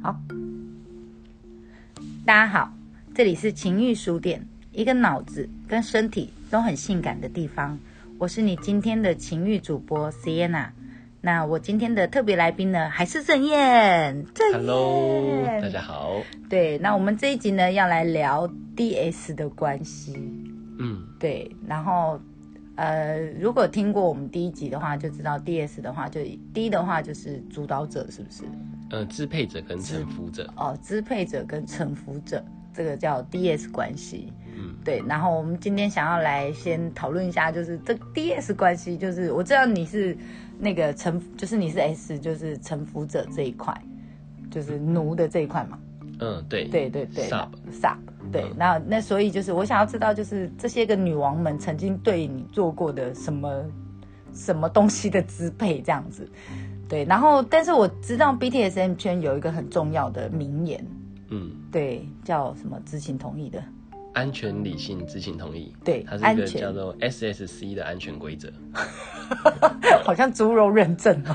好，大家好，这里是情欲书店，一个脑子跟身体都很性感的地方。我是你今天的情欲主播 Sienna。那我今天的特别来宾呢，还是郑燕。郑燕 Hello，大家好。对，那我们这一集呢，要来聊 DS 的关系。嗯，对，然后呃，如果听过我们第一集的话，就知道 DS 的话，就第一的话就是主导者，是不是？呃，支配者跟臣服者，哦，支配者跟臣服者，这个叫 DS 关系。嗯，对，然后我们今天想要来先讨论一下，就是这 DS 关系，就是我知道你是那个臣，就是你是 S，就是臣服者这一块，就是奴的这一块嘛。嗯，对，对对对 Sub，sub，对，那那所以就是我想要知道，就是这些个女王们曾经对你做过的什么什么东西的支配这样子，对，然后但是我知道 BTSM 圈有一个很重要的名言，嗯，对，叫什么知情同意的，安全、理性、知情同意，对它是一个叫做 SSC 的安全规则。好像猪肉认证哦。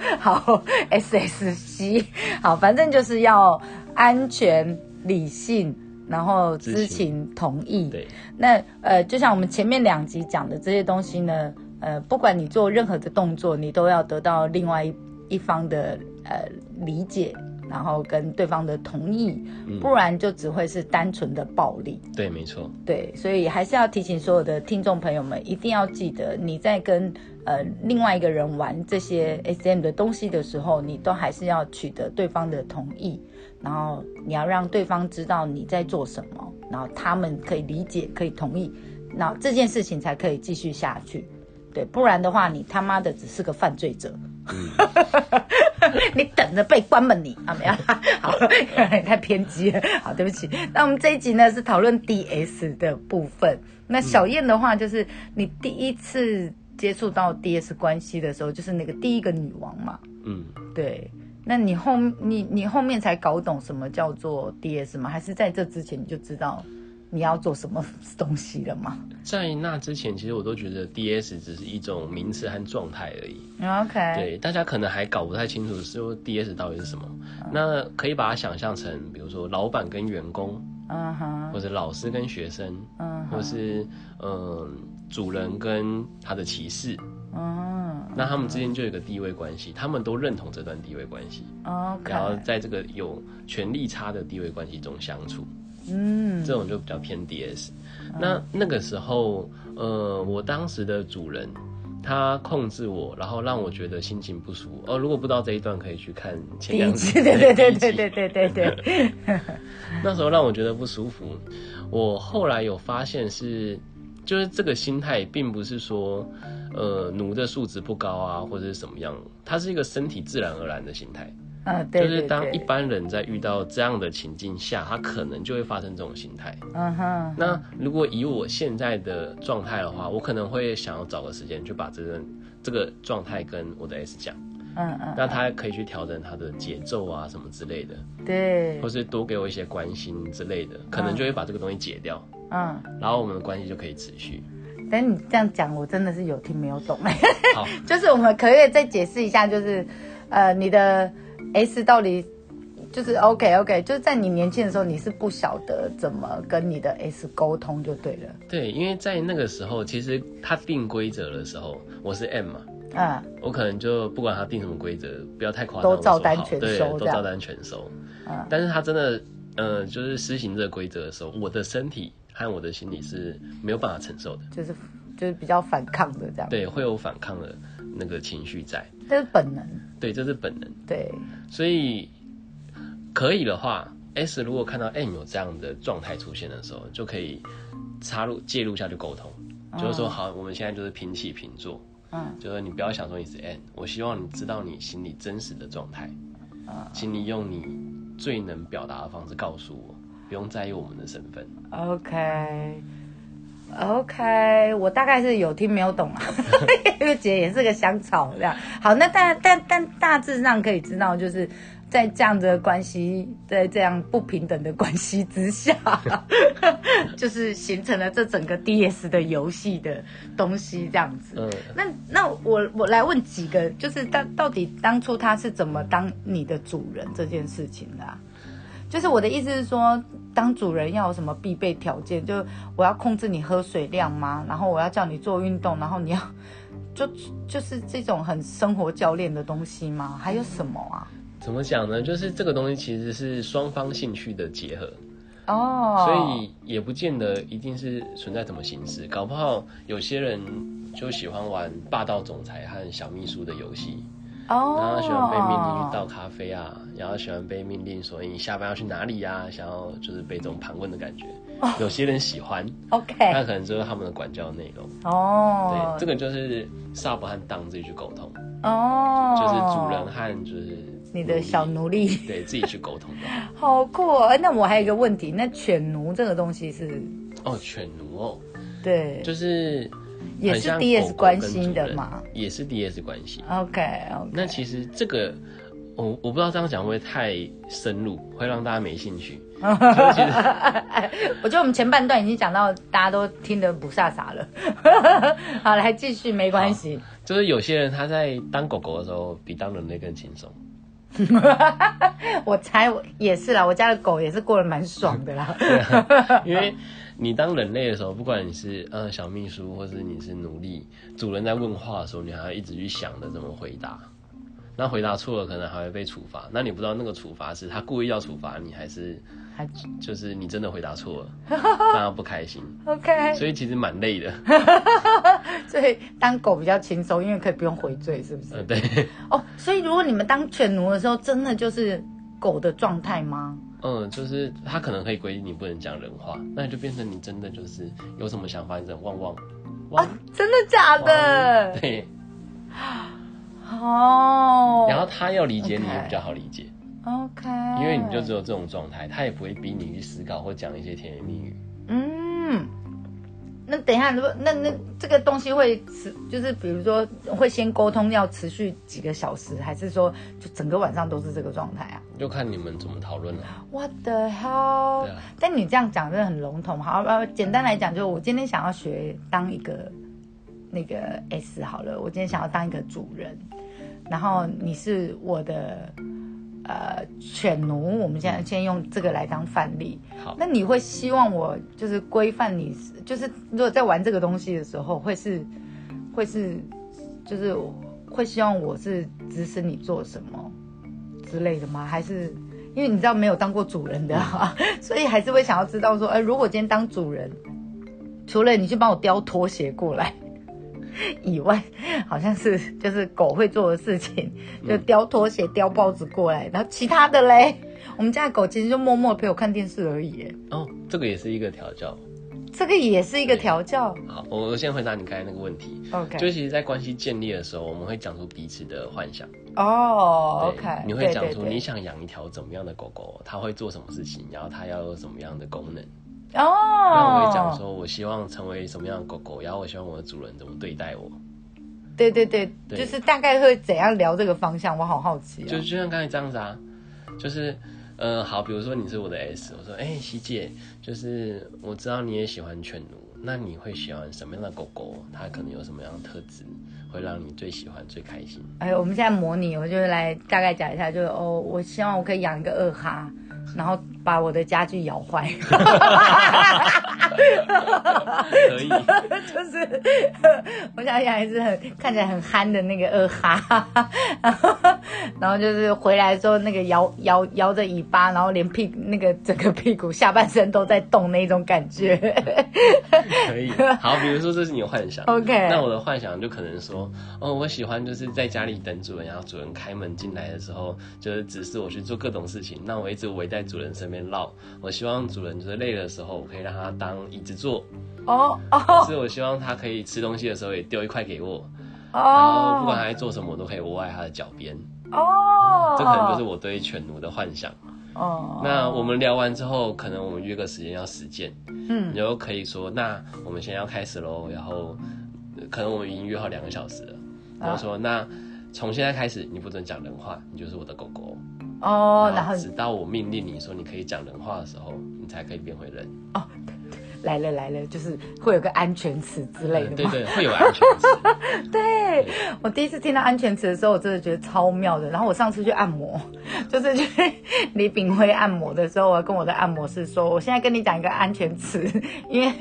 好，SSC，好，反正就是要安全、理性，然后知情同意。对，那呃，就像我们前面两集讲的这些东西呢，呃，不管你做任何的动作，你都要得到另外一一方的呃理解，然后跟对方的同意，不然就只会是单纯的暴力。对，没错。对，所以还是要提醒所有的听众朋友们，一定要记得你在跟呃另外一个人玩这些 SM 的东西的时候，你都还是要取得对方的同意，然后你要让对方知道你在做什么，然后他们可以理解、可以同意，那这件事情才可以继续下去。对，不然的话，你他妈的只是个犯罪者。你等着被关门你啊！没有，好，太偏激了。好，对不起。那我们这一集呢是讨论 DS 的部分。那小燕的话，就是你第一次接触到 DS 关系的时候，就是那个第一个女王嘛。嗯，对。那你后你你后面才搞懂什么叫做 DS 吗？还是在这之前你就知道你要做什么东西了吗在那之前，其实我都觉得 DS 只是一种名词和状态而已。？OK。对，大家可能还搞不太清楚说 DS 到底是什么。嗯那可以把它想象成，比如说老板跟员工，嗯哼，或者老师跟学生，嗯或是嗯主人跟他的骑士。嗯那他们之间就有一个地位关系，他们都认同这段地位关系，，OK。然后在这个有权力差的地位关系中相处，嗯这种就比较偏 DS。那那个时候，呃，我当时的主人他控制我，然后让我觉得心情不舒服。哦，如果不知道这一段，可以去看前两集，对对对对对对对。那时候让我觉得不舒服。我后来有发现是，就是这个心态并不是说，呃，奴的素质不高啊，或者是什么样，它是一个身体自然而然的心态。嗯，对就是当一般人在遇到这样的情境下，他可能就会发生这种心态。嗯哼，那如果以我现在的状态的话，我可能会想要找个时间去把这个这个状态跟我的 S 讲，嗯嗯，那他可以去调整他的节奏啊什么之类的，对。或，是多给我一些关心之类的，可能就会把这个东西解掉，嗯，然后我们的关系就可以持续。但你这样讲，我真的是有听没有懂。好，就是我们可以再解释一下，就是呃，你的 S 到底就是 OK OK，就是在你年轻的时候，你是不晓得怎么跟你的 S 沟通就对了。对，因为在那个时候，其实他定规则的时候，我是 M 嘛，嗯。我可能就不管他定什么规则，不要太夸张，都照单全，收这样。都照单全收。嗯。但是他真的，呃，就是施行这个规则的时候，我的身体和我的心理是没有办法承受的，就是就是比较反抗的这样，对，会有反抗的那个情绪在，这是本能。对，这是本能。对，所以可以的话，S 如果看到 M 有这样的状态出现的时候，就可以插入介入下去沟通，就是说好，我们现在就是平起平坐，嗯就是你不要想说你是 N，我希望你知道你心里真实的状态，嗯请你用你最能表达的方式告诉我，不用在意我们的身份。OK。OK，我大概是有听没有懂啊，因为姐也是个香草这样。好，那但但但大致上可以知道，就是在在这样子的关系，在这样不平等的关系之下，就是形成了这整个 DS 的游戏的东西这样子。嗯，那那我我来问几个，就是到到底当初他是怎么当你的主人这件事情的、啊？就是我的意思是说，当主人要有什么必备条件？就我要控制你喝水量吗？然后我要叫你做运动，然后你要 就就是这种很生活教练的东西吗？还有什么啊？怎么讲呢？就是这个东西其实是双方兴趣的结合，哦，所以也不见得一定是存在什么形式，搞不好有些人就喜欢玩霸道总裁和小秘书的游戏，哦，然后喜欢被命令去倒咖啡啊，然后喜欢被命令说你下班要去哪里呀、想要就是被这种盘问的感觉。有些人喜欢，那 OK，那可能就是他们的管教内容。哦对，，这个就是 sub 和当自己去沟通，哦，就是主人和就是你的小奴隶。对自己去沟通的。好酷哦！哎那我还有一个问题，那犬奴这个东西是，哦，犬奴哦，对，就是也是 DS 关心的嘛也是 DS 关系。OK OK。那其实这个，我我不知道这样讲会不会太深入，会让大家没兴趣。我觉得我们前半段已经讲到大家都听得不飒飒了。好，来继续，没关系。就是有些人他在当狗狗的时候，比当人类更轻松。我猜我也是啦，我家的狗也是过得蛮爽的啦。因为你当人类的时候，不管你是呃小秘书，或是你是奴隶，主人在问话的时候，你还要一直去想着怎么回答。那回答错了，可能还会被处罚。那你不知道那个处罚是他故意要处罚你，还是还就是你真的回答错了，让他不开心。OK，所以其实蛮累的。所以当狗比较轻松，因为可以不用回罪，是不是？呃，对，哦，所以如果你们当犬奴的时候，真的就是狗的状态吗？嗯，就是他可能可以规定你不能讲人话，那你就变成你真的就是有什么想法，你只能汪汪汪。真的假的？对，哦，然后他要理解你比较好理解。OK，因为你就只有这种状态，他也不会逼你去思考或讲一些甜言蜜语。嗯，那等一下，如果那那这个东西会持，就是比如说会先沟通要持续几个小时，还是说就整个晚上都是这个状态啊就看你们怎么讨论了。？What the hell？对啊但你这样讲真的很笼统。好，呃，简单来讲，就是我今天想要学当一个那个 S 好了，我今天想要当一个主人，然后你是我的呃犬奴，我们现在先用这个来当范例。好，那你会希望我就是规范你，就是如果在玩这个东西的时候，会是会是就是会希望我是指使你做什么之类的吗？还是因为你知道没有当过主人的、啊，所以还是会想要知道说，哎、如果今天当主人，除了你去帮我叼拖鞋过来。以外，好像是就是狗会做的事情，就叼拖鞋、叼报纸过来，然后其他的嘞，我们家的狗其实就默默陪我看电视而已。哦，这个也是一个调教。这个也是一个调教。好，我我先回答你刚才那个问题。OK，就其实，在关系建立的时候，我们会讲出彼此的幻想。哦对，OK，你会讲出你想养一条怎么样的狗狗，它会做什么事情，然后它要有什么样的功能。哦，那我会讲，说，我希望成为什么样的狗狗，然后我希望我的主人怎么对待我。对对对，对就是大概会怎样聊这个方向，我好好奇啊。就就像刚才这样子啊，就是，呃，好，比如说你是我的 S，我说，哎、希姐，就是我知道你也喜欢犬奴，那你会喜欢什么样的狗狗？它可能有什么样的特质，会让你最喜欢、最开心？哎，我们现在模拟，我就来大概讲一下，就是哦，我希望我可以养一个二哈，然后把我的家具咬坏。可以，就是我想养一只很看起来很憨的那个二哈，然后然后就是回来之后那个摇摇摇着尾巴，然后连屁那个整个屁股下半身都在动那种感觉。可以。好，比如说这是你的幻想 OK 那我的幻想就可能说，哦，我喜欢就是在家里等主人，然后主人开门进来的时候，就是指示我去做各种事情，那我一直围在主人身边绕。我希望主人就是累的时候，我可以让他当椅子坐。哦哦是我希望他可以吃东西的时候也丢一块给我，然后不管他哦在做什么，我都可以窝在他的脚边。哦，这可能就是我对犬奴的幻想。哦，那我们聊完之后，可能我们约个时间要实践，嗯你就可以说，那我们现在要开始喽。然后呃可能我们已经约好两个小时了，然后说，那从现在开始你不准讲人话，你就是我的狗狗。哦，然后直到我命令你说你可以讲人话的时候，你才可以变回人。哦来了来了，就是会有个安全词之类的吗？嗯对对，会有安全词。对我第一次听到安全词的时候，我真的觉得超妙的。然后我上次去按摩，就是去李炳辉按摩的时候，我跟我的按摩师说，我现在跟你讲一个安全词，因为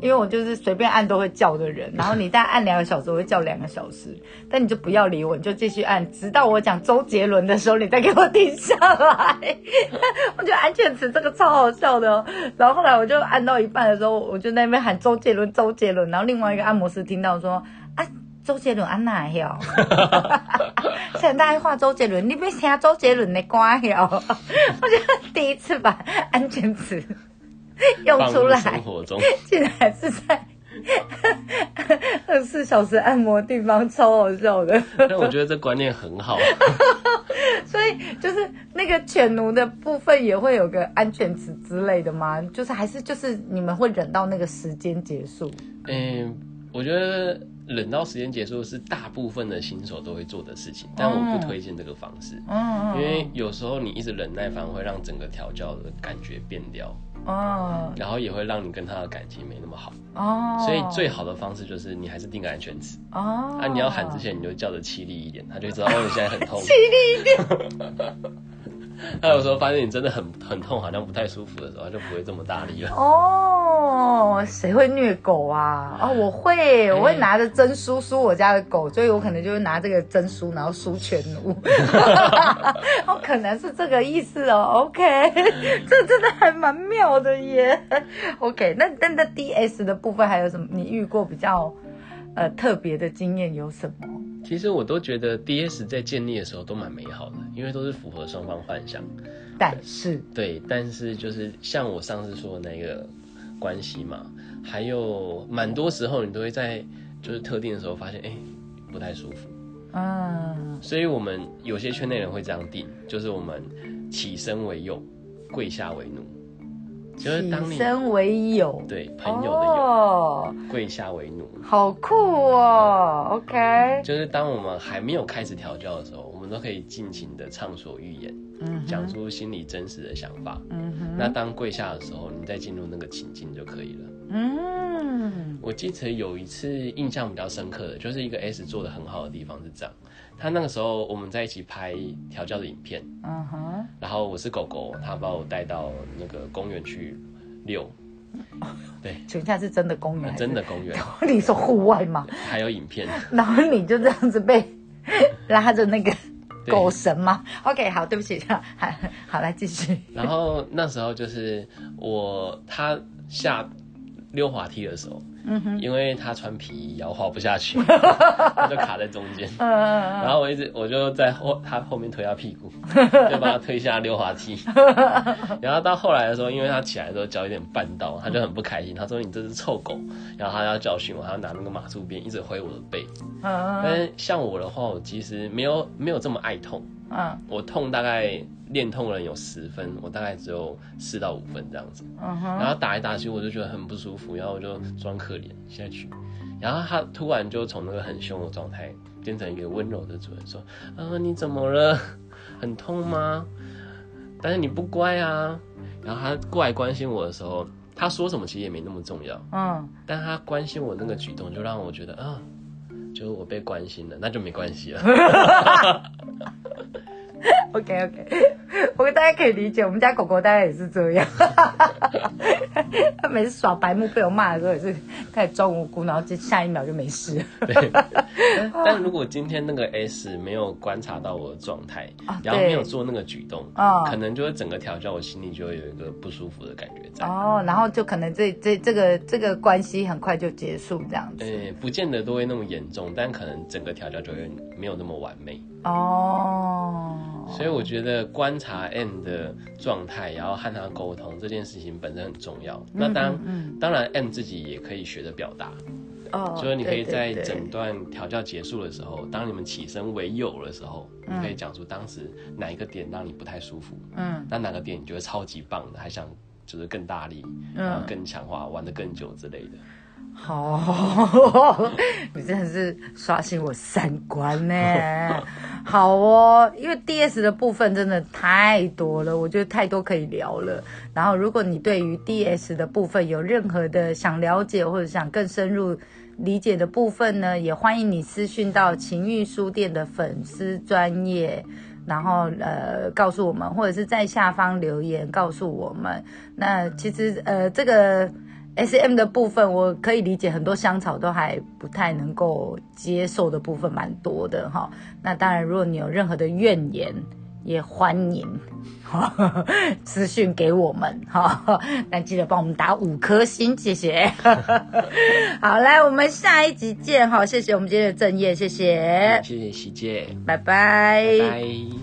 因为我就是随便按都会叫的人，然后你再按两个小时，我会叫两个小时，但你就不要理我，你就继续按，直到我讲周杰伦的时候，你再给我停下来。我觉得安全词这个超好笑的、哦。然后后来我就按到一半的时候，我就在那边喊周杰伦，周杰伦。然后另外一个按摩师听到说啊，周杰伦安哪哟？现在大家画周杰伦，你别听周杰伦的歌哟。我觉得第一次把安全词 用出来，生活中，竟然是在 二十四小时按摩地方，超好笑的。但我觉得这观念很好。所以就是那个犬奴的部分也会有个安全词之类的吗？就是还是就是你们会忍到那个时间结束？嗯，我觉得忍到时间结束是大部分的新手都会做的事情，但我不推荐这个方式，嗯因为有时候你一直忍耐，反而会让整个调教的感觉变掉，哦。然后也会让你跟他的感情没那么好。哦，所以最好的方式就是你还是定个安全词，哦，啊，你要喊之前你就叫的凄厉一点，他就知道哦你现在很痛。凄厉一点 他有时候发现你真的很 很痛，好像不太舒服的时候，他就不会这么大力了。哦，谁会虐狗啊？哦，我会，我会拿着针梳梳我家的狗，所以我可能就会拿这个针梳，然后梳犬奴。哦，可能是这个意思哦。OK，这真的还蛮妙的耶。OK，那那那 DS 的部分还有什么？你遇过比较呃特别的经验有什么？其实我都觉得 DS 在建立的时候都蛮美好的，因为都是符合双方幻想。但是，对，但是就是像我上次说的那个关系嘛，还有蛮多时候你都会在就是特定的时候发现，哎、不太舒服。嗯，所以我们有些圈内人会这样定，就是我们起身为右，跪下为奴，就是起当你身为友，对朋友的友，哦，跪下为奴。好酷哦。OK，就是当我们还没有开始调教的时候，我们都可以尽情的畅所欲言，嗯讲出心里真实的想法。嗯哼，那当跪下的时候，你再进入那个情境就可以了。嗯，我记得有一次印象比较深刻的，就是一个 S 做的很好的地方是这样，他那个时候我们在一起拍调教的影片，嗯哼，然后我是狗狗，他把我带到那个公园去遛，对，全家是真的公园？真的公园，你说户外吗？还有影片，然后你就这样子被拉着那个狗绳吗？OK，好，对不起，好，好，来继续。然后那时候就是我他下溜滑梯的时候，嗯哼，因为他穿皮衣，然后滑不下去，他就卡在中间。嗯然后我一直我就在后他后面推他屁股，就把他推下溜滑梯。然后到后来的时候，因为他起来的时候脚有点绊到，他就很不开心。他说：“你这只臭狗！”然后他要教训我，他拿那个马术鞭一直挥我的背。嗯但是像我的话，我其实没有没有这么爱痛，嗯我痛大概练痛人有十分，我大概只有四到五分这样子。嗯哼，然后打来打去，我就觉得很不舒服，然后我就装可怜下去。然后他突然就从那个很凶的状态变成一个温柔的主人，说：“啊，你怎么了？很痛吗？但是你不乖啊。”然后他过来关心我的时候，他说什么其实也没那么重要，嗯但他关心我那个举动就让我觉得啊，就是我被关心了，那就没关系了。，OK OK，我大家可以理解，我们家狗狗大概也是这样。它每次耍白目被我骂的时候，也是开始装无辜，然后就下一秒就没事。对，但 但如果今天那个 S 没有观察到我的状态，啊然后没有做那个举动，啊可能就会整个调教，我心里就会有一个不舒服的感觉在。哦，然后就可能这这这个这个关系很快就结束这样子。呃，不见得都会那么严重，但可能整个调教就会没有那么完美。哦，所以我觉得观察 M 的状态，然后和他沟通这件事情本身很重要。那当嗯当然 M 自己也可以学着表达，哦，就是你可以在整段调教结束的时候，当你们起身为友的时候，你可以讲出当时哪一个点让你不太舒服，嗯。那哪个点你觉得超级棒的，还想就是更大力，嗯。然后更强化，玩得更久之类的。好，你真的是刷新我三观呢。好哦，因为 D S 的部分真的太多了，我觉得太多可以聊了。然后，如果你对于 D S 的部分有任何的想了解或者想更深入理解的部分呢，也欢迎你私讯到情欲书店的粉丝专业，然后呃告诉我们，或者是在下方留言告诉我们。那其实呃这个。S M 的部分我可以理解，很多香草都还不太能够接受的部分蛮多的哈。那当然，如果你有任何的怨言，也欢迎 私讯给我们哈。那记得帮我们打五颗星，谢谢。好，来，我们下一集见哈。谢谢我们今天的正业，谢谢，谢谢喜姐，拜拜，拜。